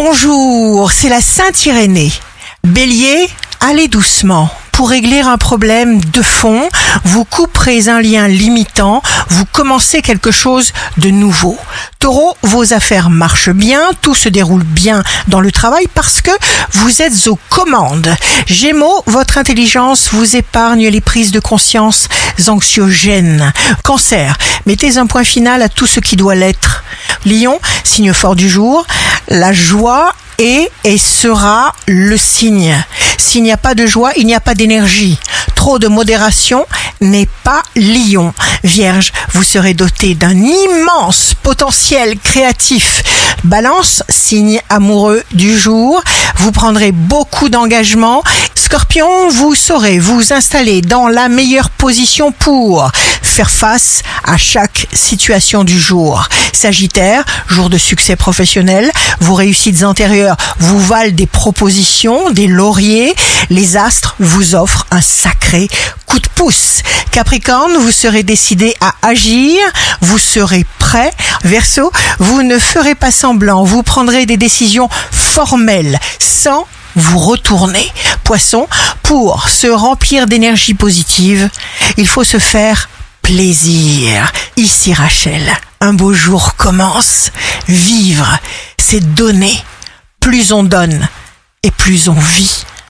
Bonjour, c'est la Sainte-Irénée. Bélier, allez doucement. Pour régler un problème de fond, vous couperez un lien limitant, vous commencez quelque chose de nouveau. Taureau, vos affaires marchent bien, tout se déroule bien dans le travail parce que vous êtes aux commandes. Gémeaux, votre intelligence vous épargne les prises de conscience anxiogènes. Cancer, mettez un point final à tout ce qui doit l'être. Lion, signe fort du jour, la joie est et sera le signe. S'il n'y a pas de joie, il n'y a pas d'énergie. Trop de modération n'est pas lion. Vierge, vous serez doté d'un immense potentiel créatif. Balance, signe amoureux du jour, vous prendrez beaucoup d'engagement. Scorpion, vous saurez vous installer dans la meilleure position pour faire face à chaque situation du jour. Sagittaire, jour de succès professionnel, vos réussites antérieures vous valent des propositions, des lauriers. Les astres vous offrent un sacré coup de pouce. Capricorne, vous serez décidé à agir, vous serez prêt. Verseau, vous ne ferez pas semblant, vous prendrez des décisions formelles sans vous retourner. Poisson, pour se remplir d'énergie positive, il faut se faire plaisir. Ici Rachel, un beau jour commence. Vivre, c'est donner. Plus on donne et plus on vit.